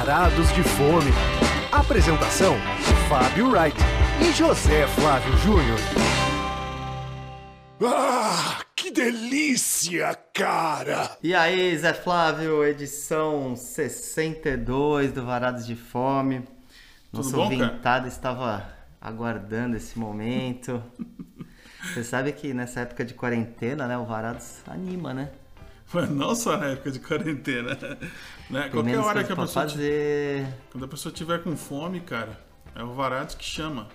Varados de Fome. Apresentação: Fábio Wright e José Flávio Júnior. Ah, que delícia, cara! E aí, Zé Flávio, edição 62 do Varados de Fome. Nosso bom, ouvintado estava aguardando esse momento. Você sabe que nessa época de quarentena, né, o Varados anima, né? Mas não só na época de quarentena. Né? Qualquer hora que a pessoa. fazer. Quando a pessoa tiver com fome, cara, é o Varados que chama.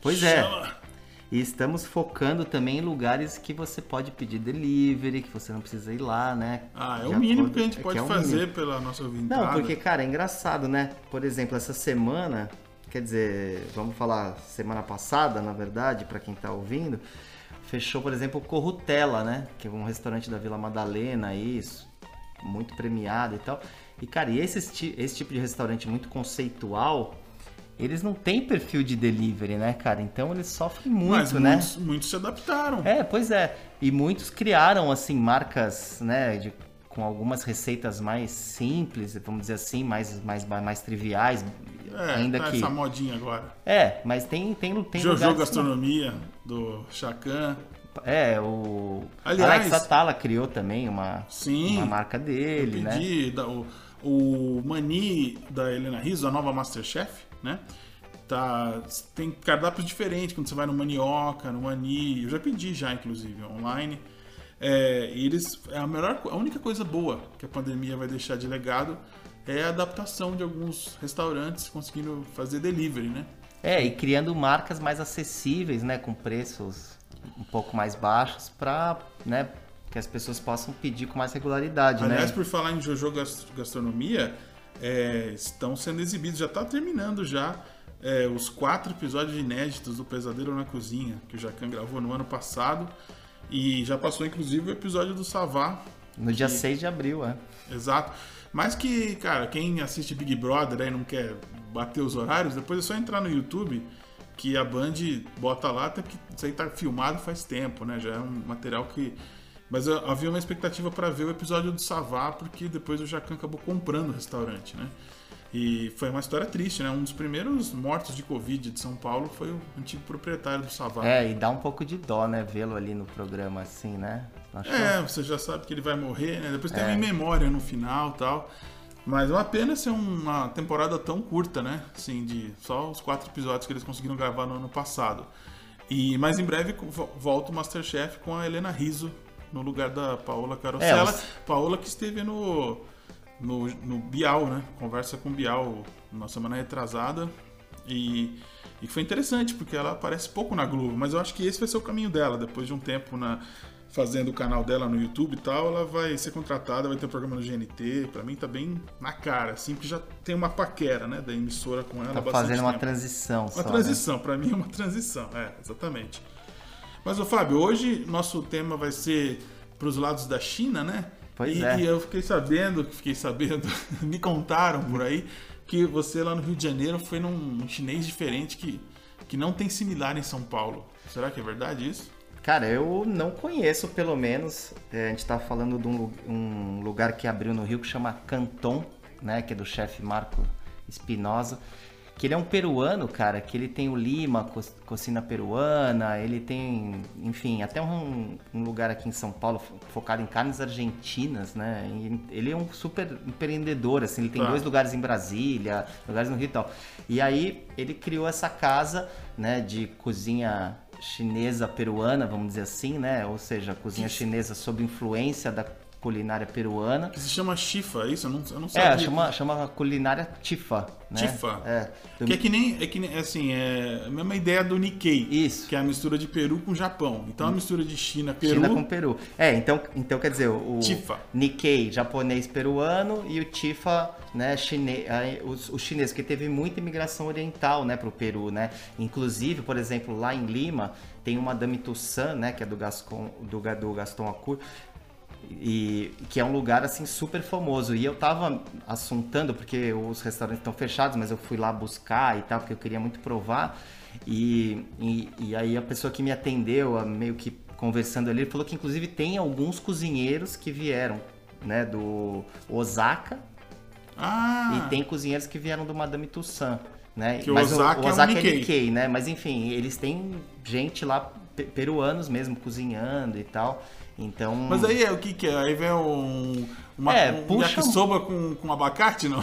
Pois é. Chama. E estamos focando também em lugares que você pode pedir delivery, que você não precisa ir lá, né? Ah, é o mínimo acordo- que a gente é pode é o fazer mínimo. pela nossa ouvintada. Não, porque, cara, é engraçado, né? Por exemplo, essa semana, quer dizer, vamos falar semana passada, na verdade, pra quem tá ouvindo, fechou, por exemplo, o Corrutela, né? Que é um restaurante da Vila Madalena, isso, muito premiado e tal. E, cara, e esse, esse tipo de restaurante muito conceitual, eles não têm perfil de delivery, né, cara? Então eles sofrem muito, Mas né? muitos, muitos se adaptaram. É, pois é. E muitos criaram, assim, marcas, né, de- com algumas receitas mais simples, vamos dizer assim, mais, mais, mais triviais, É, ainda tá que... essa modinha agora. É, mas tem, tem, tem Jojo lugares que Gastronomia, do Chacan. É, o Aliás- Alex Atala criou também uma, Sim. uma marca dele, Eu né? pedi da- o, o Mani da Helena Rizzo, a nova Masterchef, né? Tá, tem cardápios diferentes quando você vai no Manioca, no Mani. Eu já pedi já, inclusive, online. É, e eles, é a, melhor, a única coisa boa que a pandemia vai deixar de legado é a adaptação de alguns restaurantes conseguindo fazer delivery, né? É, e criando marcas mais acessíveis, né, com preços um pouco mais baixos para, né, que as pessoas possam pedir com mais regularidade, Aliás, né? por falar em Jojo Gas- Gastronomia, é, estão sendo exibidos, já está terminando já é, os quatro episódios inéditos do Pesadelo na Cozinha, que o Jacan gravou no ano passado. E já passou, inclusive, o episódio do Savá. No dia que- 6 de abril, é. Exato. Mas que, cara, quem assiste Big Brother aí não quer bater os horários, depois é só entrar no YouTube que a Band bota lá, até porque isso aí tá filmado faz tempo, né? Já é um material que. Mas eu- havia uma expectativa para ver o episódio do Savá, porque depois o Jacan acabou comprando o restaurante, né? E foi uma história triste, né? Um dos primeiros mortos de Covid de São Paulo foi o antigo proprietário do Savá. É, e dá um pouco de dó, né, vê-lo ali no programa assim, né? É, você já sabe que ele vai morrer, né? Depois tem É. uma memória no final e tal. Mas é uma pena ser uma temporada tão curta, né? Assim, de só os quatro episódios que eles conseguiram gravar no ano passado. E mais em breve vo- volta o Masterchef com a Helena Rizzo no lugar da Paola Carosella. É, Paola que esteve no, no, no Bial, né? Conversa com o Bial na semana retrasada. E, e foi interessante, porque ela aparece pouco na Globo, mas eu acho que esse vai ser o caminho dela. Depois de um tempo na, fazendo o canal dela no YouTube e tal, ela vai ser contratada, vai ter um programa no GNT. Pra mim tá bem na cara, assim, porque já tem uma paquera, né, da emissora com ela. Tá fazendo uma tempo. transição Uma só, né? transição, pra mim é uma transição, é, exatamente. Mas, ô Fábio, hoje nosso tema vai ser pros lados da China, né? Pois e, é. e eu fiquei sabendo, fiquei sabendo, me contaram por aí, que você lá no Rio de Janeiro foi num, num chinês diferente que, que não tem similar em São Paulo. Será que é verdade isso? Cara, eu não conheço, pelo menos. É, a gente tá falando de um, um lugar que abriu no Rio que chama Canton, né? Que é do chefe Marco Espinosa. Que ele é um peruano, cara, que ele tem o Lima, co- cocina peruana, ele tem, enfim, até um, um lugar aqui em São Paulo fo- focado em carnes argentinas, né? E ele é um super empreendedor, assim, ele tem Tá. dois lugares em Brasília, lugares no Rio e tal. E aí ele criou essa casa, né, de cozinha chinesa peruana, vamos dizer assim, né? Ou seja, cozinha chinesa sob influência da culinária peruana. Que se chama Chifa, é isso? Eu não, eu não sabia. É, chama, chama culinária Tifa, né? Tifa? É. Do- Que é que nem, é que nem, assim, é a mesma ideia do Nikkei. Isso. Que é a mistura de Peru com Japão. Então a mistura de China, Peru. China com Peru. É, então, então quer dizer, o Tifa. Nikkei japonês peruano e o Tifa, né, chine, aí, o, o chinês, porque teve muita imigração oriental, né, pro Peru, né? Inclusive, por exemplo, lá em Lima tem uma Dame Tussan, né, que é do Gascon, do, do Gaston Acur, e que é um lugar assim super famoso. E eu tava assuntando porque os restaurantes estão fechados, mas eu fui lá buscar e tal, porque eu queria muito provar. E, e, e aí a pessoa que me atendeu, a- meio que conversando ali, falou que inclusive tem alguns cozinheiros que vieram, né, do Osaka, Ah, E tem cozinheiros que vieram do Madame Tussauds, né? Que o Mas Ozaki é um Ozaki Nikkei. Nikkei, né? Mas enfim, eles têm gente lá, pe- peruanos mesmo, cozinhando e tal. Então... mas aí é o que que é? Aí vem um, uma, É, um puxa- yakisoba com, com abacate, não?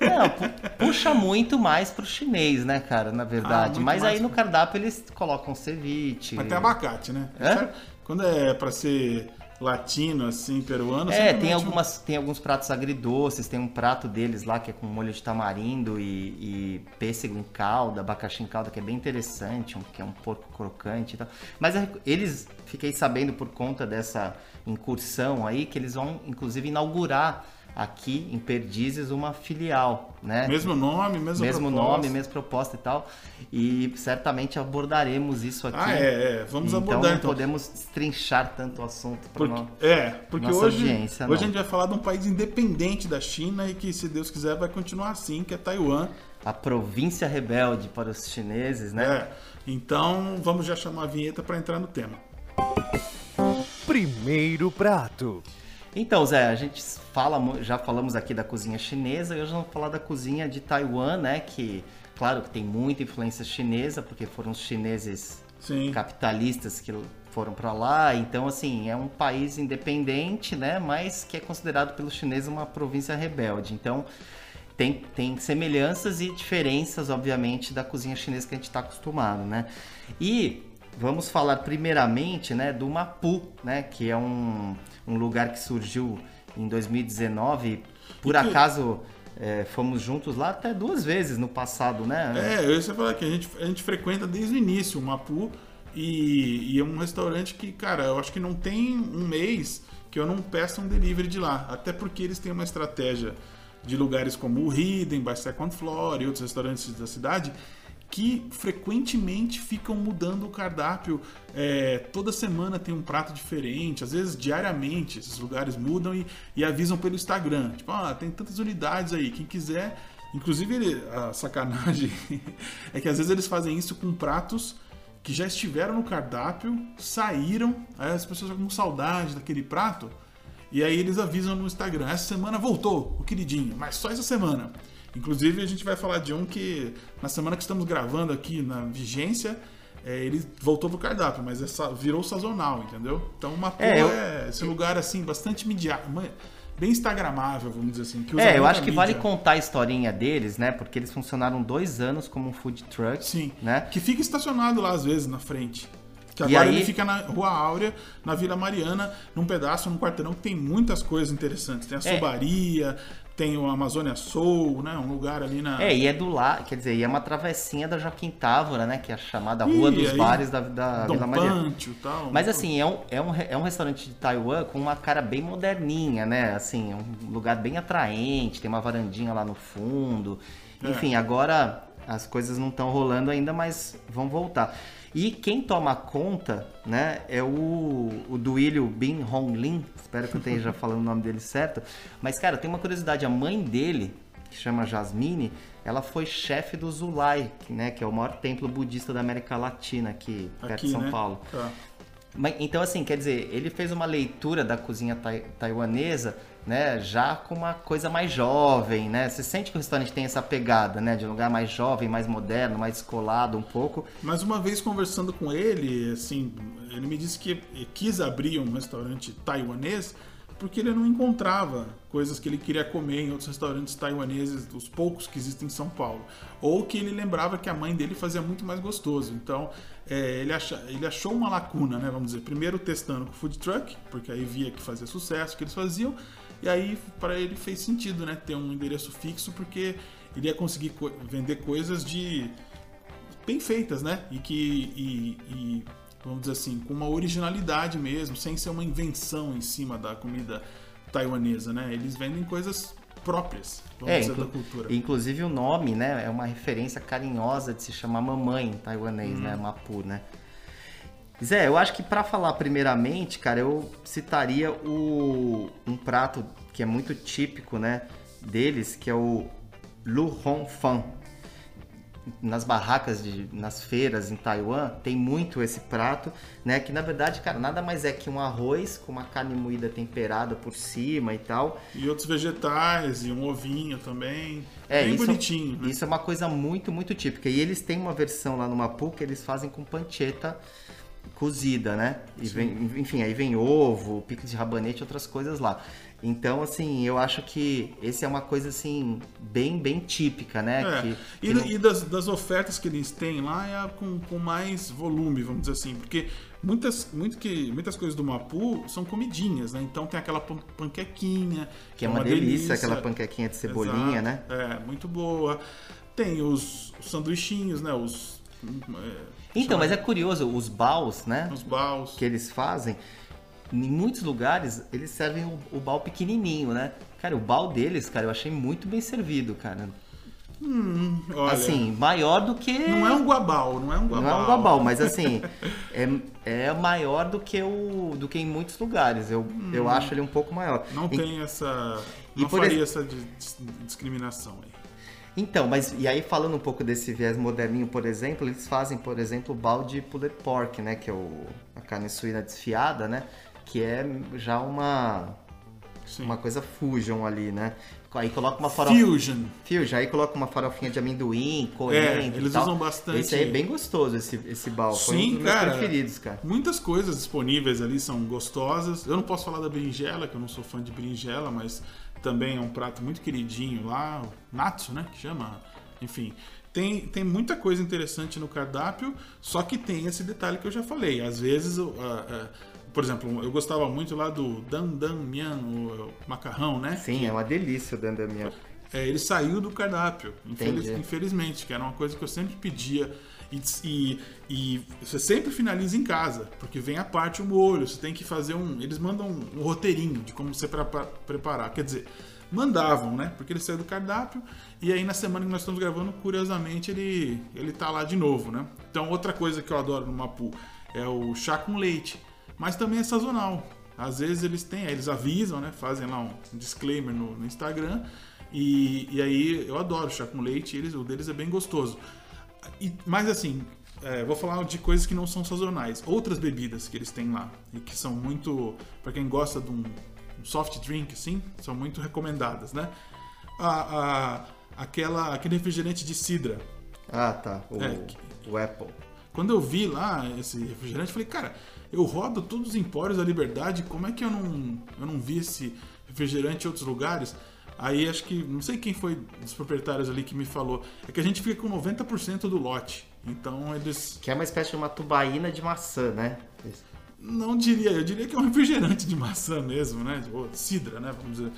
Não, pu- puxa muito mais pro chinês, né, cara, na Ah, verdade. muito Mas aí no cardápio eles colocam ceviche. Mas tem abacate, né? É? Quando é pra ser latino, assim, peruano, É, tem, um- algumas, tem alguns pratos agridoces, tem um prato deles lá que é com molho de tamarindo e, e pêssego em calda, abacaxi em calda, que é bem interessante, um, que é um porco crocante e tal. Mas é- eles, fiquei sabendo por conta dessa incursão aí, que eles vão inclusive inaugurar aqui em Perdizes uma filial, né? Mesmo nome, mesmo mesmo proposta. nome, mesma proposta e tal. E certamente abordaremos isso aqui. Ah, é, é. Vamos então abordar não então. podemos destrinchar tanto o assunto para Porque, é, porque nossa hoje, audiência, hoje não. a gente vai falar de um país independente da China e que, se Deus quiser, vai continuar assim, que é Taiwan. a província rebelde para os chineses, né? É. Então, vamos já chamar a vinheta para entrar no tema. Primeiro prato. Então, Zé, a gente fala, já falamos aqui da cozinha chinesa e hoje vamos falar da cozinha de Taiwan, né? Que, claro, que tem muita influência chinesa, porque foram os chineses Sim. capitalistas que foram para lá. Então, assim, é um país independente, né? Mas que é considerado pelos chineses uma província rebelde. Então, tem, tem semelhanças e diferenças, obviamente, da cozinha chinesa que a gente está acostumado, né? E vamos falar primeiramente, né, do Mapu, né? Que é um, um lugar que surgiu em 2019. Por E que- acaso... é, fomos juntos lá até duas vezes no passado, né? É, eu ia falar que a gente, a gente frequenta desde o início o Mapu e, e é um restaurante que, cara, eu acho que não tem um mês que eu não peça um delivery de lá. Até porque eles têm uma estratégia de lugares como o Hidden, by Second Floor e outros restaurantes da cidade que frequentemente ficam mudando o cardápio. É, toda semana tem um prato diferente, às vezes diariamente esses lugares mudam e, e avisam pelo Instagram. Tipo, ah, tem tantas unidades aí, quem quiser. Inclusive, a sacanagem é que às vezes eles fazem isso com pratos que já estiveram no cardápio, saíram, aí as pessoas ficam com saudade daquele prato, e aí eles avisam no Instagram, essa semana voltou, o queridinho, mas só essa semana. Inclusive a gente vai falar de um que na semana que estamos gravando aqui na vigência, é, ele voltou pro cardápio, mas é sa- virou sazonal, entendeu? Então uma É, eu- é esse lugar assim, bastante midiático, bem instagramável, vamos dizer assim. É, eu acho que vale mídia. contar a historinha deles, né? Porque eles funcionaram dois anos como um food truck, Sim. né? Que fica estacionado lá às vezes na frente. Que agora aí- ele fica na Rua Áurea, na Vila Mariana, num pedaço, num quarteirão que tem muitas coisas interessantes. Tem a É. Tem o Amazônia Soul, né? Um lugar ali na. É, e é do lado, quer dizer, e é uma travessinha da Joaquim Távora, né? Que é a chamada Rua Ih, dos aí, Bares da, da Dom Vila. Pantio e tal. Mas assim, é um, é, um, é um restaurante de Taiwan com uma cara bem moderninha, né? Assim, é um lugar bem atraente, tem uma varandinha lá no fundo. É. Enfim, agora as coisas não estão rolando ainda, mas vão voltar. E quem toma conta, né, é o, o Duílio Bin Hong Lin, espero que eu esteja falando o nome dele certo. Mas, cara, tem uma curiosidade, a mãe dele, que chama Jasmine, ela foi chefe do Zulai, que, né, que é o maior templo budista da América Latina, aqui, perto aqui, de São né? Paulo. Tá. Mas, então, assim, quer dizer, ele fez uma leitura da cozinha tai- taiwanesa, né, já com uma coisa mais jovem, né? Você sente que o restaurante tem essa pegada, né, de um lugar mais jovem, mais moderno, mais descolado um pouco. Mas uma vez conversando com ele, assim, ele me disse que quis abrir um restaurante taiwanês porque ele não encontrava coisas que ele queria comer em outros restaurantes taiwaneses, os poucos que existem em São Paulo. Ou que ele lembrava que a mãe dele fazia muito mais gostoso. Então, é, ele, acha, ele achou uma lacuna, né? Vamos dizer, primeiro testando com o food truck, porque aí via que fazia sucesso, que eles faziam. E aí, para ele fez sentido, né? Ter um endereço fixo, porque ele ia conseguir co- vender coisas de bem feitas, né? E que e, e, vamos dizer assim, com uma originalidade mesmo, sem ser uma invenção em cima da comida taiwanesa, né? Eles vendem coisas próprias, vamos É, dizer, da cultura. Inclusive o nome, né, é uma referência carinhosa de se chamar mamãe em taiwanês, né, Mapu, né? Zé, eu acho que pra falar primeiramente, cara, eu citaria o um prato que é muito típico, né, deles, que é o Lu Hong Fan. nas barracas, de, nas feiras em Taiwan, tem muito esse prato, né? Que na verdade, cara, nada mais é que um arroz com uma carne moída temperada por cima e tal. E outros vegetais, e um ovinho também. É, Bem isso, bonitinho, né? Isso é uma coisa muito, muito típica. E eles têm uma versão lá no Mapu que eles fazem com pancheta cozida, né? E vem, enfim, aí vem ovo, picles de rabanete, outras coisas lá. Então, assim, eu acho que esse é uma coisa, assim, bem, bem típica, né? É, Que- e, que não- e das, das ofertas que eles têm lá é a com, com mais volume, vamos dizer assim, porque muitas, muito que, muitas coisas do Mapu são comidinhas, né? Então tem aquela pan- panquequinha, Que é uma, delícia, aquela panquequinha de cebolinha, Exato. né? É, muito boa. Tem os, os sanduichinhos, né? Os. é, Então, mas é curioso, os baus, né? Os baus. Que eles fazem, em muitos lugares, eles servem o, o bal pequenininho, né? Cara, o bal deles, cara, eu achei muito bem servido, cara. Olha, assim, maior do que... Não é um guabal, não é um guabal. Não é um guabal, mas assim, é, é maior do que, o, do que em muitos lugares. Eu, eu acho ele um pouco maior. Não En- tem essa. E Não faria essa di- dis- discriminação aí. Então, mas e aí falando um pouco desse viés moderninho, por exemplo, eles fazem, por exemplo, o balde pulled pork, né, que é o, a carne suína desfiada, né, que é já uma Sim. uma coisa fusion ali, né? Aí coloca uma farofa Fusion. Fusion, aí coloca uma farofinha de amendoim, coentro, e eles usam bastante- Esse aí é bem gostoso esse esse bal, um Sim, meus cara. preferidos, cara. Muitas coisas disponíveis ali são gostosas. Eu não posso falar da berinjela, que eu não sou fã de berinjela, mas também é um prato muito queridinho lá, o natsu, né, que chama. Enfim, tem, tem muita coisa interessante no cardápio, só que tem esse detalhe que eu já falei. Às vezes, a- a- por exemplo, eu gostava muito lá do dan dan mian, o, macarrão, né? Sim, é uma delícia o dandamian. É, ele saiu do cardápio, infeliz- infelizmente, que era uma coisa que eu sempre pedia. E, e- e você sempre finaliza em casa, porque vem a parte o molho, você tem que fazer um. Eles mandam um, roteirinho de como você prepa- preparar. Quer dizer, mandavam, né? Porque ele saiu do cardápio, e aí na semana que nós estamos gravando, curiosamente, ele, ele tá lá de novo, né? Então, outra coisa que eu adoro no Mapu é o chá com leite, mas também é sazonal. Às vezes eles têm, eles avisam, né? Fazem lá um disclaimer no, no Instagram. E, e aí eu adoro chá com leite, eles, o deles é bem gostoso. E, mas assim, é, vou falar de coisas que não são sazonais. Outras bebidas que eles têm lá, e que são muito. para quem gosta de um, um soft drink, assim, são muito recomendadas, né? A, a- aquela, aquele refrigerante de cidra. Ah, tá. O, É, o Apple. Quando eu vi lá esse refrigerante, falei, cara, eu rodo todos os empórios da Liberdade, como é que eu não, eu não vi esse refrigerante em outros lugares? Aí acho que, não sei quem foi dos proprietários ali que me falou, é que a gente fica com 90% do lote. Então eles. Que é uma espécie de uma tubaína de maçã, né? Não diria, eu diria que é um refrigerante de maçã mesmo, né? Ou cidra, né? Vamos dizer.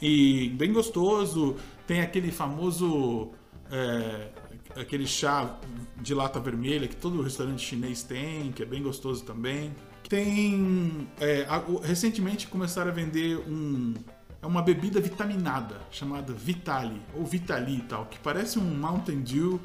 E bem gostoso. Tem aquele famoso. é, aquele chá de lata vermelha que todo restaurante chinês tem, que é bem gostoso também. Tem. é, recentemente começaram a vender um. É uma bebida vitaminada chamada Vitali, ou Vitali e tal, que parece um Mountain Dew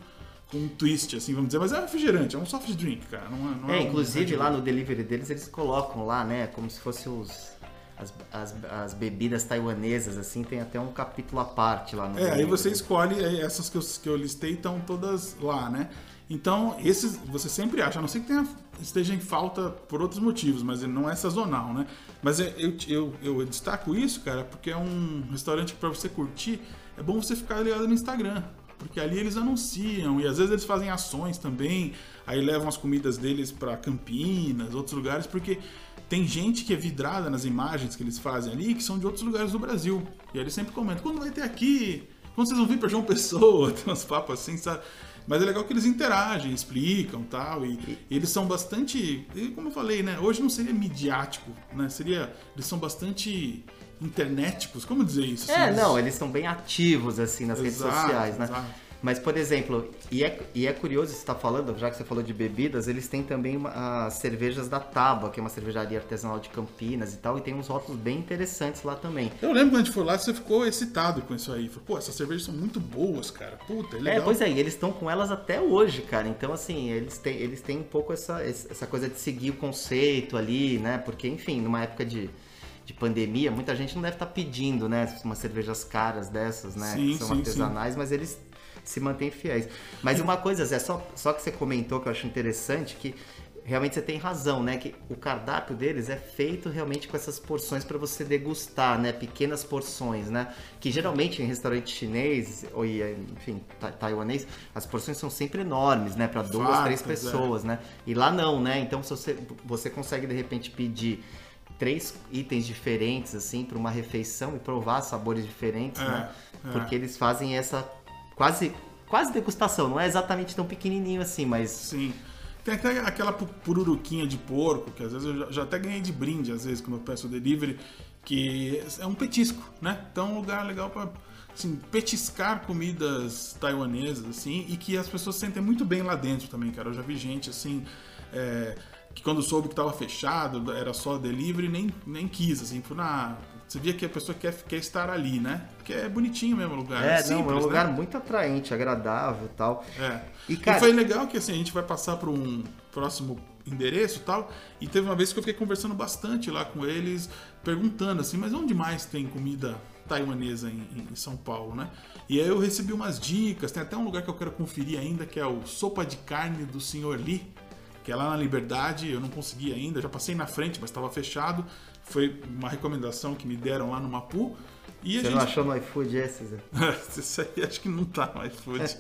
com um twist, assim, vamos dizer, mas é um refrigerante, é um soft drink, cara. Não é, não É, um inclusive lá no delivery deles eles colocam lá, né? Como se fosse os. As, as, as bebidas taiwanesas, assim, tem até um capítulo à parte lá no É, aí você escolhe, essas que eu, que eu listei estão todas lá, né? Então, esses você sempre acha, a não ser que tenha, esteja em falta por outros motivos, mas ele não é sazonal, né? Mas é- eu, eu, eu destaco isso, cara, porque é um restaurante que para você curtir, é bom você ficar ligado no Instagram. Porque ali eles anunciam e às vezes eles fazem ações também, aí levam as comidas deles para Campinas, outros lugares, porque tem gente que é vidrada nas imagens que eles fazem ali, que são de outros lugares do Brasil. E aí eles sempre comentam: quando vai ter aqui? Quando vocês vão vir para João Pessoa? Tem uns papos assim, sabe? Mas é legal que eles interagem, explicam tal, e, e eles são bastante. Como eu falei, né? Hoje não seria midiático, né? Seria. Eles são bastante internéticos, como dizer isso? É, Assim, não, eles são bem ativos, assim, nas redes Exato, sociais, né? exato. Mas, por exemplo, e é, e é curioso você estar falando, já que você falou de bebidas, eles têm também uma- as cervejas da Tábua, que é uma cervejaria artesanal de Campinas e tal, e tem uns rótulos bem interessantes lá também. Eu lembro quando a gente foi lá, você ficou excitado com isso aí. Falou, pô, essas cervejas são muito boas, cara. Puta, é É, legal. pois é, e eles estão com elas até hoje, cara. Então, assim, eles têm, eles têm um pouco essa, essa coisa de seguir o conceito ali, né? Porque, enfim, numa época de, de pandemia, muita gente não deve estar pedindo, né? Umas cervejas caras dessas, né? Sim, que são sim, artesanais, mas eles se mantêm fiéis. Mas uma coisa, Zé, só, só que você comentou que eu acho interessante, que realmente você tem razão, né? Que o cardápio deles é feito realmente com essas porções para você degustar, né? Pequenas porções, né? Que geralmente em restaurante chinês ou enfim ta taiwanês as porções são sempre enormes, né? Para duas, Fatos, três é. pessoas, é. né? E lá não, né? Então você você consegue de repente pedir três itens diferentes assim para uma refeição e provar sabores diferentes, é, né? É. Porque eles fazem essa quase quase degustação, não é exatamente tão pequenininho assim, mas sim. Tem até aquela pururuquinha de porco, que às vezes eu já, até ganhei de brinde, às vezes, quando eu peço delivery, que é um petisco, né? Então um lugar legal para assim, petiscar comidas taiwanesas, assim, e que as pessoas sentem muito bem lá dentro também, cara. Eu já vi gente, assim, é, que quando soube que estava fechado, era só delivery, nem, nem quis, assim, falou, ah, você via que a pessoa quer, quer estar ali, né? Porque é bonitinho mesmo o lugar. É, é simples, não, é um lugar né? muito atraente, agradável tal. É. E, cara... e foi legal que assim, a gente vai passar para um próximo endereço e tal. E teve uma vez que eu fiquei conversando bastante lá com eles, perguntando assim, mas onde mais tem comida taiwanesa em, em, São Paulo, né? E aí eu recebi umas dicas, tem até um lugar que eu quero conferir ainda, que é o Sopa de Carne do Senhor Lee, que é lá na Liberdade, eu não consegui ainda, já passei na frente, mas estava fechado. Foi uma recomendação que me deram lá no Mapu. E Você gente... não achou no iFood esse, Zé? Isso aí acho que não tá no iFood.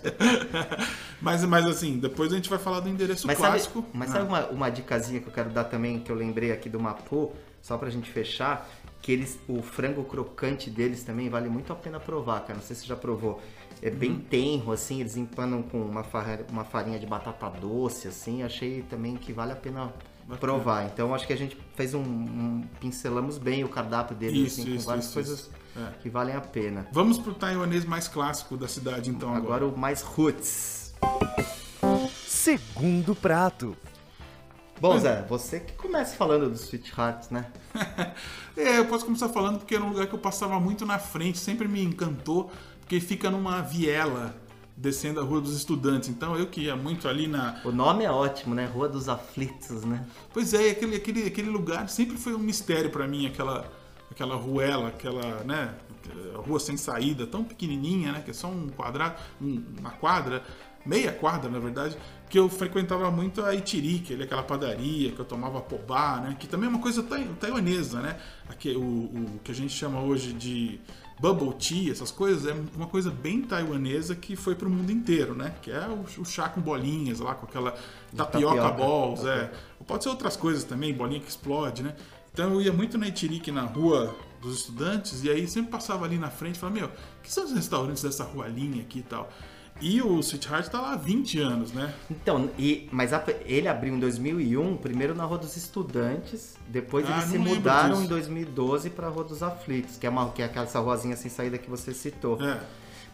mas, mas assim, depois a gente vai falar do endereço mas clássico. Sabe, mas ah. sabe uma, uma dicasinha que eu quero dar também, que eu lembrei aqui do Mapu, só pra gente fechar? Que eles, o frango crocante deles também vale muito a pena provar, cara. Não sei se você já provou. É bem uhum. tenro, assim, eles empanam com uma farinha, uma farinha de batata doce, assim. Achei também que vale a pena Bacana. provar. Então acho que a gente fez um, um pincelamos bem o cardápio deles, isso, assim, isso, com várias isso, coisas é. que valem a pena. Vamos pro taiwanês mais clássico da cidade, então. Agora, agora. o mais roots. Segundo prato. Bom, Zé, você que começa falando do Sweet Hearts, né? é, eu posso começar falando porque era um lugar que eu passava muito na frente, sempre me encantou, porque fica numa viela descendo a Rua dos Estudantes. Então eu que ia muito ali na. O nome é ótimo, né? Rua dos Aflitos, né? Pois é, aquele, aquele, aquele lugar sempre foi um mistério para mim, aquela, aquela ruela, aquela, né? Rua sem saída, tão pequenininha, né? Que é só um quadrado, uma quadra, meia quadra na verdade, que eu frequentava muito a Itiri, é aquela padaria que eu tomava pobá, né? Que também é uma coisa taiwanesa, né? Aqui, o, o que a gente chama hoje de bubble tea, essas coisas, é uma coisa bem taiwanesa que foi para o mundo inteiro, né? Que é o, o, chá com bolinhas lá, com aquela tapioca, tapioca balls, okay. é. Pode ser outras coisas também, bolinha que explode, né? Então eu ia muito na Itirique, na rua dos estudantes, e aí sempre passava ali na frente e falava, meu, que são os restaurantes dessa rua linha aqui e tal? E o Sweetheart tá lá há 20 anos, né? Então, e, mas a, ele abriu em 2001, primeiro na Rua dos Estudantes, depois ah, eles se mudaram disso. em 2012 para a Rua dos Aflitos, que é, uma, que é aquela ruazinha sem saída que você citou. É.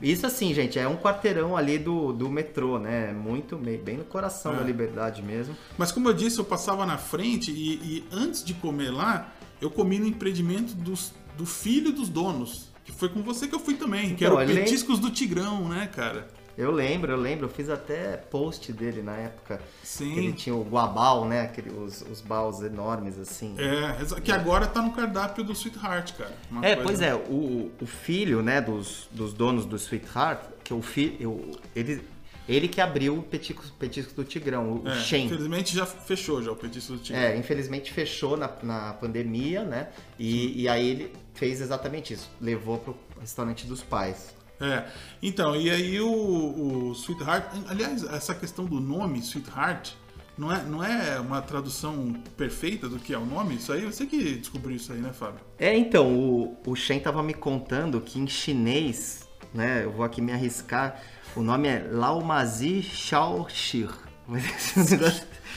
Isso assim, gente, é um quarteirão ali do, do metrô, né? Muito bem no coração é. da liberdade mesmo. Mas como eu disse, eu passava na frente e, e antes de comer lá, eu comi no empreendimento dos, do filho dos donos. Que foi com você que eu fui também, que então, era o Petiscos do Tigrão, né, cara? Eu lembro, eu lembro, eu fiz até post dele na época. Sim. Que ele tinha o guabal, né? Aquele, os, os baus enormes, assim. É, que agora tá no cardápio do Sweetheart, cara. Uma é, coisa... pois é, o, o filho, né, dos, dos donos do Sweetheart, que o filho. Ele, ele que abriu o petisco, petisco do Tigrão, o é, Shen. Infelizmente já fechou já o petisco do Tigrão. É, infelizmente fechou na, na pandemia, né? E, e aí ele fez exatamente isso. Levou pro restaurante dos pais. É, então, e aí o, o Sweetheart, aliás, essa questão do nome Sweetheart, não é, não é uma tradução perfeita do que é o nome? Isso aí, você que descobriu isso aí, né, Fábio? É, então, o, o Shen tava me contando que em chinês, né, eu vou aqui me arriscar, o nome é Laomazi Shaoxir.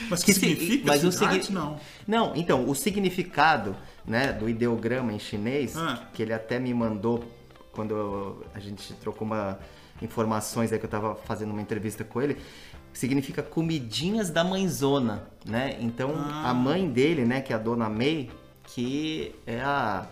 Mas que, que significa? Mas o signi... não. Não, então, o significado né, do ideograma em chinês, ah. que ele até me mandou quando a gente trocou uma informações aí que eu estava fazendo uma entrevista com ele, significa comidinhas da mãezona, né? Então ah. a mãe dele, né, que é a dona May, que é a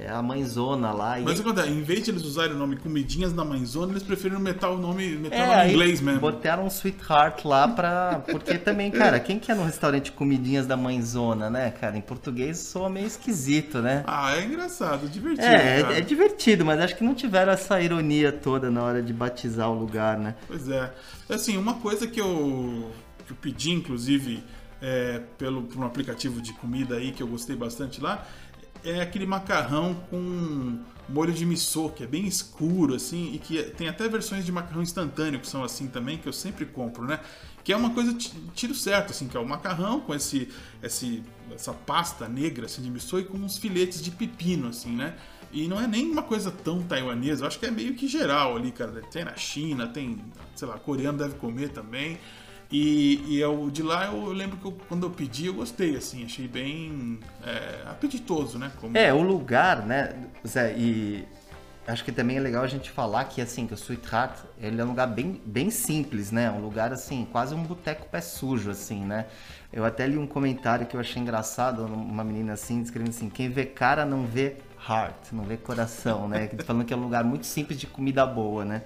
é a mãezona lá. Mas e... acontece, em vez de eles usarem o nome Comidinhas da Mãezona, eles preferiram meter o nome, É, em inglês mesmo. botaram um Sweetheart lá pra. Porque também, cara, quem que é no restaurante comidinhas da mãezona, né, cara? Em português soa meio esquisito, né? Ah, é engraçado, divertido. É, cara. é, é divertido, mas acho que não tiveram essa ironia toda na hora de batizar o lugar, né? Pois é. Assim, uma coisa que eu, que eu pedi, inclusive, é, pelo, por um aplicativo de comida aí que eu gostei bastante lá, é aquele macarrão com molho de miso, que é bem escuro, assim, e que tem até versões de macarrão instantâneo que são assim também, que eu sempre compro, né? Que é uma coisa ti- tiro certo, assim, que é o macarrão com esse, esse, essa pasta negra assim, de miso e com uns filetes de pepino, assim, né? E não é nem uma coisa tão taiwanesa, eu acho que é meio que geral ali, cara. Tem na China, tem, sei lá, coreano deve comer também. E, e eu, de lá eu lembro que eu- quando eu pedi eu gostei, assim, achei bem é, apetitoso, né? Como- É, o lugar, né, Zé, e acho que também é legal a gente falar que, assim, que o Sweetheart, ele é um lugar bem, bem simples, né? Um lugar, assim, quase um boteco pé sujo, assim, né? Eu até li um comentário que eu achei engraçado, uma menina assim, escrevendo assim, quem vê cara não vê heart, não vê coração, né? Falando que é um lugar muito simples de comida boa, né?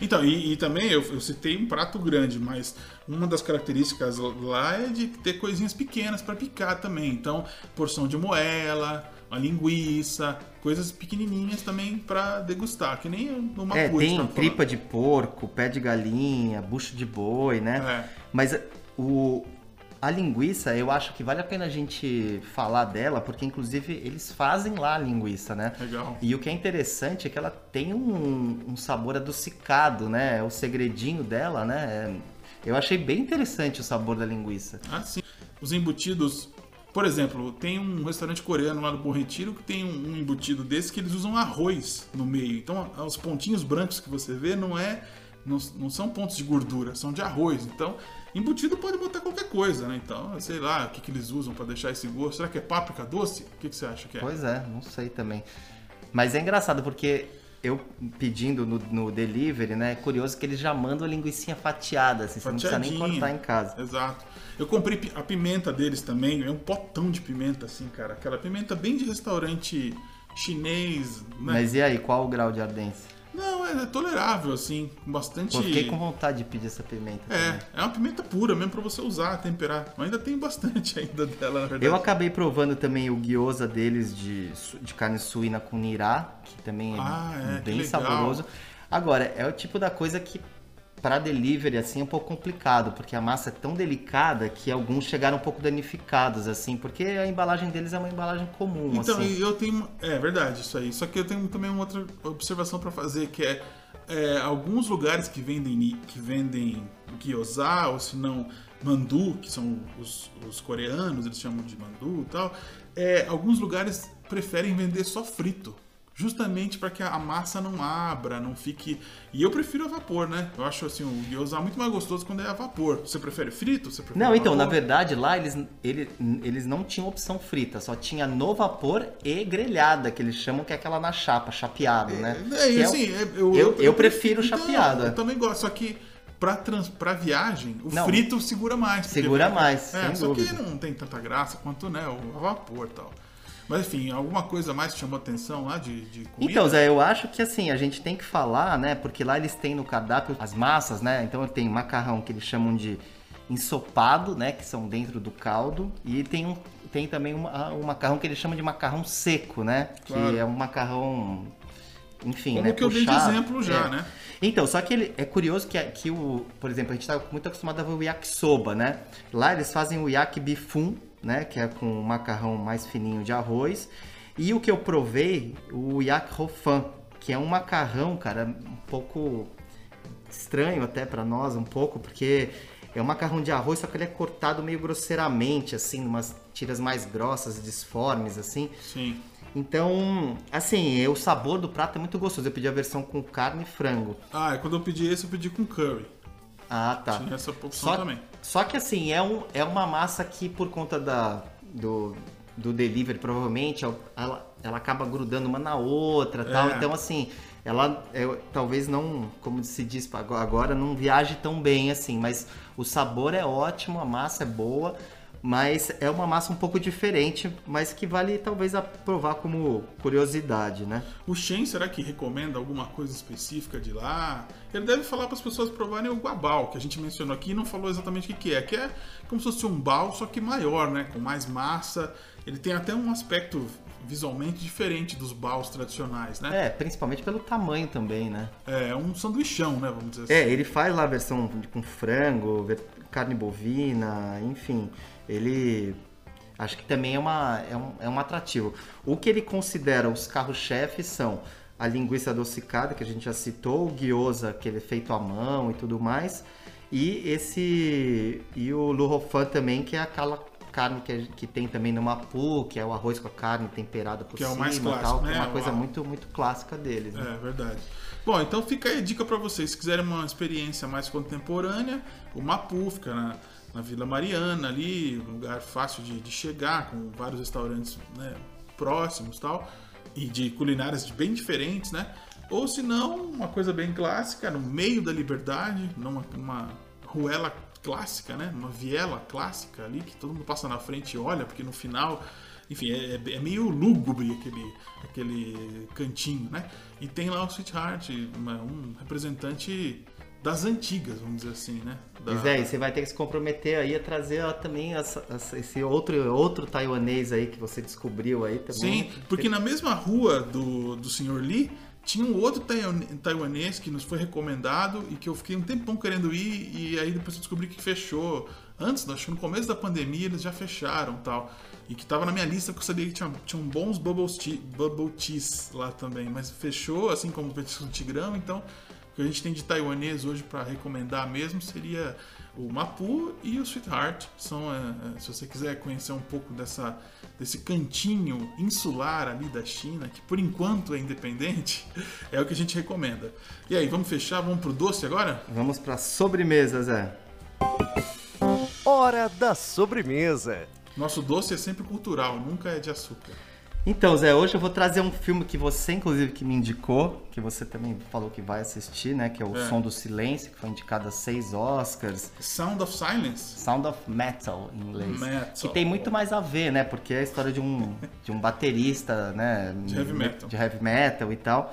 Então, e, e também eu, eu citei um prato grande, mas uma das características lá é de ter coisinhas pequenas para picar também. Então, porção de moela, uma linguiça, coisas pequenininhas também para degustar, que nem no É, tem tripa de porco, pé de galinha, bucho de boi, né? É. Mas o, a linguiça, eu acho que vale a pena a gente falar dela, porque inclusive eles fazem lá a linguiça, né? Legal. E o que é interessante é que ela tem um, um sabor adocicado, né? É O segredinho dela, né? É- Eu achei bem interessante o sabor da linguiça. Ah, sim. Os embutidos. Por exemplo, tem um restaurante coreano lá no Bom Retiro que tem um um embutido desse que eles usam arroz no meio. Então, os pontinhos brancos que você vê não é não, não são pontos de gordura, são de arroz. Então, embutido pode botar qualquer coisa, né? Então, sei lá, o que, que eles usam para deixar esse gosto. Será que é páprica doce? O que, que você acha que é? Pois é, não sei também. Mas é engraçado porque eu pedindo no, no delivery, né? É curioso que eles já mandam a linguicinha fatiada, assim, você não precisa nem cortar em casa. Exato. Eu comprei a pimenta deles também, é um potão de pimenta, assim, cara. Aquela pimenta bem de restaurante chinês, né? Mas e aí, qual o grau de ardência? É tolerável, assim, com bastante. Pô, fiquei com vontade de pedir essa pimenta. É, também. é uma pimenta pura mesmo pra você usar, temperar. Mas ainda tem bastante ainda dela, na verdade. Eu acabei provando também o gyoza deles de, de carne suína com nirá, que também é, Ah, é, bem saboroso. Agora, é o tipo da coisa que para delivery assim é um pouco complicado, porque a massa é tão delicada que alguns chegaram um pouco danificados assim, porque a embalagem deles é uma embalagem comum Então, assim. eu tenho. É verdade, isso aí. Só que eu tenho também uma outra observação pra fazer, que é, é, alguns lugares que vendem, que vendem gyoza, ou se não, mandu, que são os, os coreanos, eles chamam de mandu e tal. É, alguns lugares preferem vender só frito. Justamente para que a massa não abra, não fique. E eu prefiro a vapor, né? Eu acho assim, o gyoza muito mais gostoso quando é a vapor. Você prefere frito? Você prefere Não, então, na verdade, lá eles, ele- eles não tinham opção frita, só tinha no vapor e grelhada, que eles chamam que é aquela na chapa, chapeado, né? É, Que é assim, é- eu, eu- eu prefiro então, chapeada. Eu também gosto, só que pra, trans, pra viagem, o Não. frito segura mais. Segura mais, É, só dúvida. que não tem tanta graça quanto né, o vapor e tal. Mas enfim, alguma coisa mais te chamou atenção lá de, de comida? Então, Zé, eu acho que assim, a gente tem que falar, né? Porque lá eles têm no cardápio as massas, né? Então tem macarrão que eles chamam de ensopado, né? Que são dentro do caldo. E tem, um, tem também uma- um macarrão que eles chamam de macarrão seco, né? Claro. Que é um macarrão. Enfim, Como né? que eu dei de exemplo já, É. né? Então, só que ele, é curioso que, que o, por exemplo, a gente tá muito acostumado a ver o yakisoba, né? Lá eles fazem o yakibifum, né? Que é com um macarrão mais fininho de arroz. E o que eu provei, o yak rofan, que é um macarrão, cara, um pouco estranho até pra nós, um pouco, porque é um macarrão de arroz, só que ele é cortado meio grosseiramente, assim, umas tiras mais grossas, disformes, assim. Sim. Então, assim, o sabor do prato é muito gostoso. Eu pedi a versão com carne e frango. Ah, quando eu pedi esse, eu pedi com curry. Ah, tá. Tinha essa opção Só, também. só que assim, é, um, é uma massa que por conta da, do, do delivery, provavelmente, ela, ela acaba grudando uma na outra tal. É. Então, assim, ela é, talvez não, como se diz agora, não viaje tão bem assim, mas o sabor é ótimo, a massa é boa. Mas é uma massa um pouco diferente, mas que vale talvez aprovar como curiosidade, né? O Shen, será que recomenda alguma coisa específica de lá? Ele deve falar para as pessoas provarem o guabal, que a gente mencionou aqui e não falou exatamente o que é. Que é como se fosse um bal, só que maior, né? Com mais massa. Ele tem até um aspecto visualmente diferente dos baus tradicionais, né? É, principalmente pelo tamanho também, né? É, um sanduichão, né? Vamos dizer assim. É, ele faz lá a versão com frango, carne bovina, enfim. Ele acho que também é, uma, é, um, é um atrativo. O que ele considera os carros-chefes são a linguiça adocicada, que a gente já citou, o gyoza, que ele é feito à mão e tudo mais, e esse e o lurofan também, que é aquela carne que, que tem também no Mapu, que é o arroz com a carne temperada por que cima, é o mais clássico, tal, né? que é uma coisa muito muito clássica deles. Né? É verdade. Bom, então fica aí a dica para vocês, se quiserem uma experiência mais contemporânea, o Mapu fica na na Vila Mariana ali, um lugar fácil de, de chegar, com vários restaurantes né, próximos tal, e de culinárias bem diferentes, né? Ou se não, uma coisa bem clássica, no meio da liberdade, numa, numa ruela clássica, né? Uma viela clássica ali, que todo mundo passa na frente e olha, porque no final, enfim, é, é meio lúgubre aquele, aquele cantinho, né? E tem lá o Sweetheart, um representante das antigas, vamos dizer assim, né? Da... Pois é, e você vai ter que se comprometer aí a trazer ó, também essa, essa, esse outro, outro taiwanês aí que você descobriu aí também. Sim, porque na mesma rua do, do Sr. Lee tinha um outro taiwanês que nos foi recomendado e que eu fiquei um tempão querendo ir e aí depois eu descobri que fechou. Antes, acho que no começo da pandemia eles já fecharam tal. E que tava na minha lista porque eu sabia que tinha, tinha bons bubble, tea, bubble teas lá também. Mas fechou, assim como o Petisco Tigrão, então o que a gente tem de taiwanês hoje para recomendar mesmo seria o Mapu e o Sweetheart. São, é, é, se você quiser conhecer um pouco dessa, desse cantinho insular ali da China, que por enquanto é independente, é o que a gente recomenda. E aí, vamos fechar? Vamos pro doce agora? Vamos para sobremesa, Zé. Hora da sobremesa. Nosso doce é sempre cultural, nunca é de açúcar. Então, Zé, hoje eu vou trazer um filme que você, inclusive, que me indicou, que você também falou que vai assistir, né? Que é o é. Som do Silêncio, que foi indicado a seis Oscars. Sound of Silence? Sound of Metal, em inglês. Metal. Que tem muito mais a ver, né? Porque é a história de um, de um baterista, né? De heavy metal. De heavy metal e tal.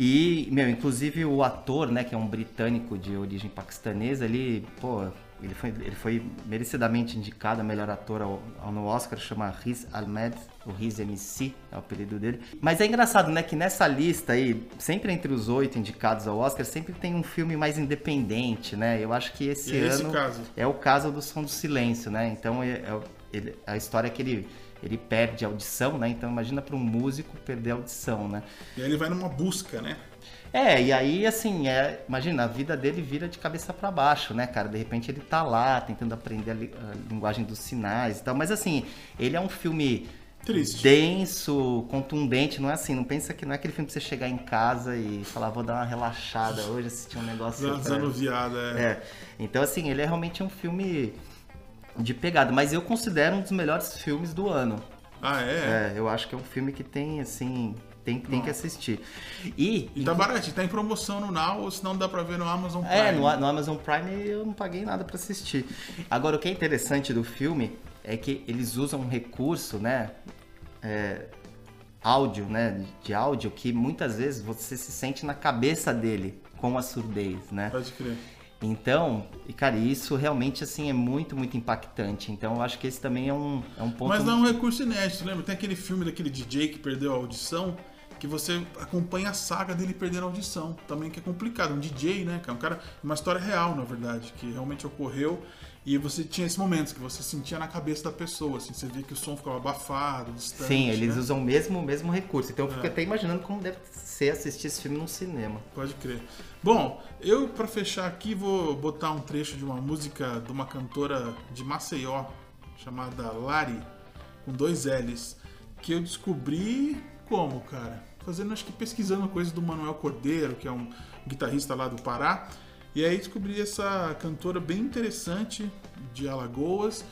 E, meu, inclusive o ator, né? Que é um britânico de origem paquistanesa, ele, pô ele foi, ele foi merecidamente indicado a melhor ator ao, ao, no Oscar, chama Riz Ahmed, o Riz MC, é o apelido dele. Mas é engraçado, né, que nessa lista aí, sempre entre os oito indicados ao Oscar, sempre tem um filme mais independente, né? Eu acho que esse e ano caso? é o caso do Som do Silêncio, né? Então é, é, ele, a história é que ele ele perde a audição, né? Então imagina para um músico perder a audição, né? E aí ele vai numa busca, né? É, e aí, assim, é, imagina, a vida dele vira de cabeça para baixo, né, cara? De repente ele tá lá tentando aprender a, li, a, linguagem dos sinais e tal. Mas, assim, ele é um filme Triste. denso, contundente. Não é assim, não pensa que não é aquele filme pra você chegar em casa e falar, vou dar uma relaxada hoje, assistir um negócio. Desanuviada, é. é. Então, assim, ele é realmente um filme de pegada. Mas eu considero um dos melhores filmes do ano. Ah, é? É, eu acho que é um filme que tem, assim, tem, tem que assistir. E, e tá barato, tá em promoção no Now, ou se não dá pra ver no Amazon Prime. É, no, no, Amazon Prime eu não paguei nada pra assistir. Agora, o que é interessante do filme é que eles usam um recurso, né? É, áudio, né? De áudio, que muitas vezes você se sente na cabeça dele com a surdez, né? Pode crer. Então, e cara, isso realmente assim é muito, muito impactante. Então, eu acho que esse também é um, é um ponto. Mas não é um recurso inédito, lembra? Tem aquele filme daquele DJ que perdeu a audição que você acompanha a saga dele perdendo a audição, também que é complicado. Um DJ, né, é um cara, uma história real, na verdade, que realmente ocorreu e você tinha esses momentos que você sentia na cabeça da pessoa, assim, você via que o som ficava abafado, distante. Sim, eles né? usam o mesmo, mesmo recurso. Então eu fico é. até imaginando como deve ser assistir esse filme num cinema. Pode crer. Bom, eu para fechar aqui vou botar um trecho de uma música de uma cantora de Maceió chamada Lari, com dois L's, que eu descobri como, cara? fazendo, acho que pesquisando coisas do Manuel Cordeiro, que é um guitarrista lá do Pará. E aí descobri essa cantora bem interessante de Alagoas,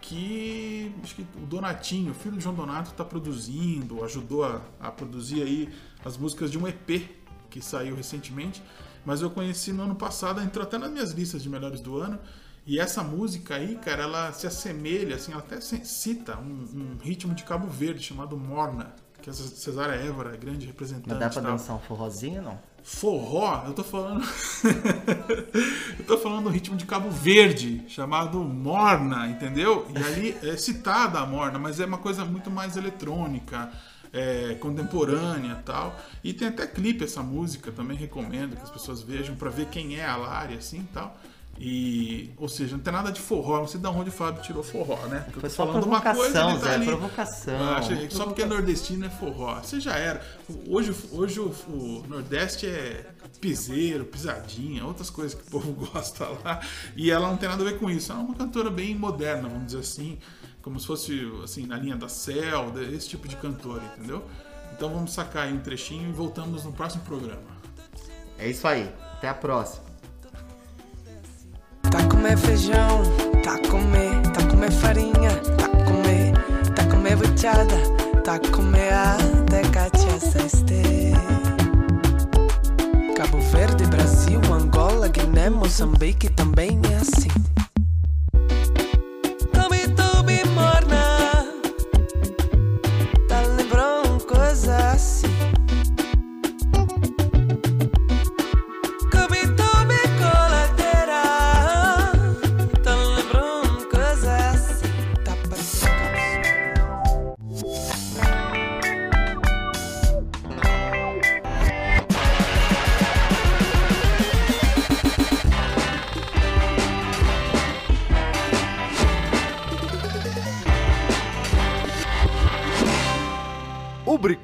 que acho que o Donatinho, filho de João Donato, está produzindo, ajudou a, a, produzir aí as músicas de um EP que saiu recentemente. Mas eu conheci no ano passado, entrou até nas minhas listas de melhores do ano. E essa música aí, cara, ela se assemelha, assim, ela até cita um, um ritmo de Cabo Verde chamado Morna, que a Cesária Évora, grande representante. Mas dá pra dançar um forrozinho, não? Forró, eu tô falando. eu tô falando do ritmo de Cabo Verde, chamado Morna, entendeu? E ali é citada a Morna, mas é uma coisa muito mais eletrônica, é, contemporânea tal. E tem até clipe essa música, também recomendo que as pessoas vejam para ver quem é a Lari, assim tal. E, ou seja, não tem nada de forró, não sei de onde o Fábio tirou forró, né? Porque Foi só provocação, tá Zé, ali, provocação. Ah, achei, só porque é nordestino é forró. Você já era. Hoje, hoje o, o, Nordeste é piseiro, pisadinha, outras coisas que o povo gosta lá. E ela não tem nada a ver com isso. Ela é uma cantora bem moderna, vamos dizer assim. Como se fosse, assim, na linha da Cel, esse tipo de cantora, entendeu? Então vamos sacar aí um trechinho e voltamos no próximo programa. É isso aí. Até a próxima. Comer feijão, tá comer, tá comer farinha, tá comer, tá comer buchada, tá comer até cachaça este. Cabo Verde, Brasil, Angola, Guiné, Moçambique também é assim.